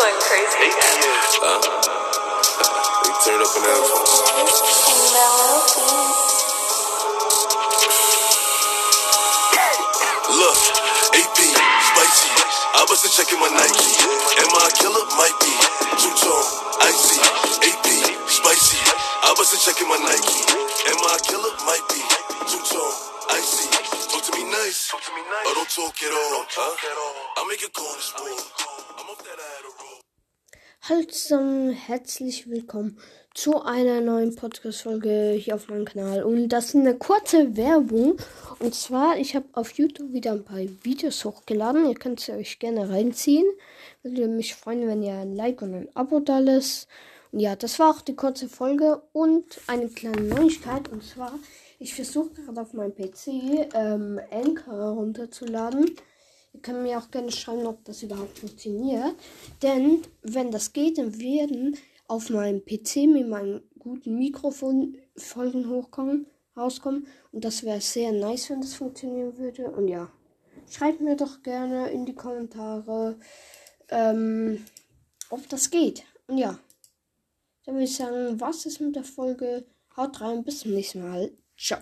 crazy. Eight years. Huh? they turned up an asshole. Look, AP, spicy. I wasn't checking my Nike. Am I a killer? Might be. Two tone, icy. AP, spicy. I wasn't checking my Nike. Am I a killer? Might be. Two tone, icy. Talk to me nice. Or don't talk at all. Huh? I make a corner sport. I'm off that Adderall. Hallo zusammen, herzlich willkommen zu einer neuen Podcast-Folge hier auf meinem Kanal. Und das ist eine kurze Werbung. Und zwar, ich habe auf YouTube wieder ein paar Videos hochgeladen. Ihr könnt sie euch gerne reinziehen. Würde mich freuen, wenn ihr ein Like und ein Abo da lässt. Ja, das war auch die kurze Folge und eine kleine Neuigkeit. Und zwar, ich versuche gerade auf meinem PC ähm, Anchor runterzuladen. Ihr könnt mir auch gerne schreiben, ob das überhaupt funktioniert. Denn wenn das geht, dann werden auf meinem PC mit meinem guten Mikrofon Folgen hochkommen, rauskommen. Und das wäre sehr nice, wenn das funktionieren würde. Und ja, schreibt mir doch gerne in die Kommentare, ähm, ob das geht. Und ja, dann würde ich sagen, was ist mit der Folge? Haut rein, bis zum nächsten Mal. Ciao.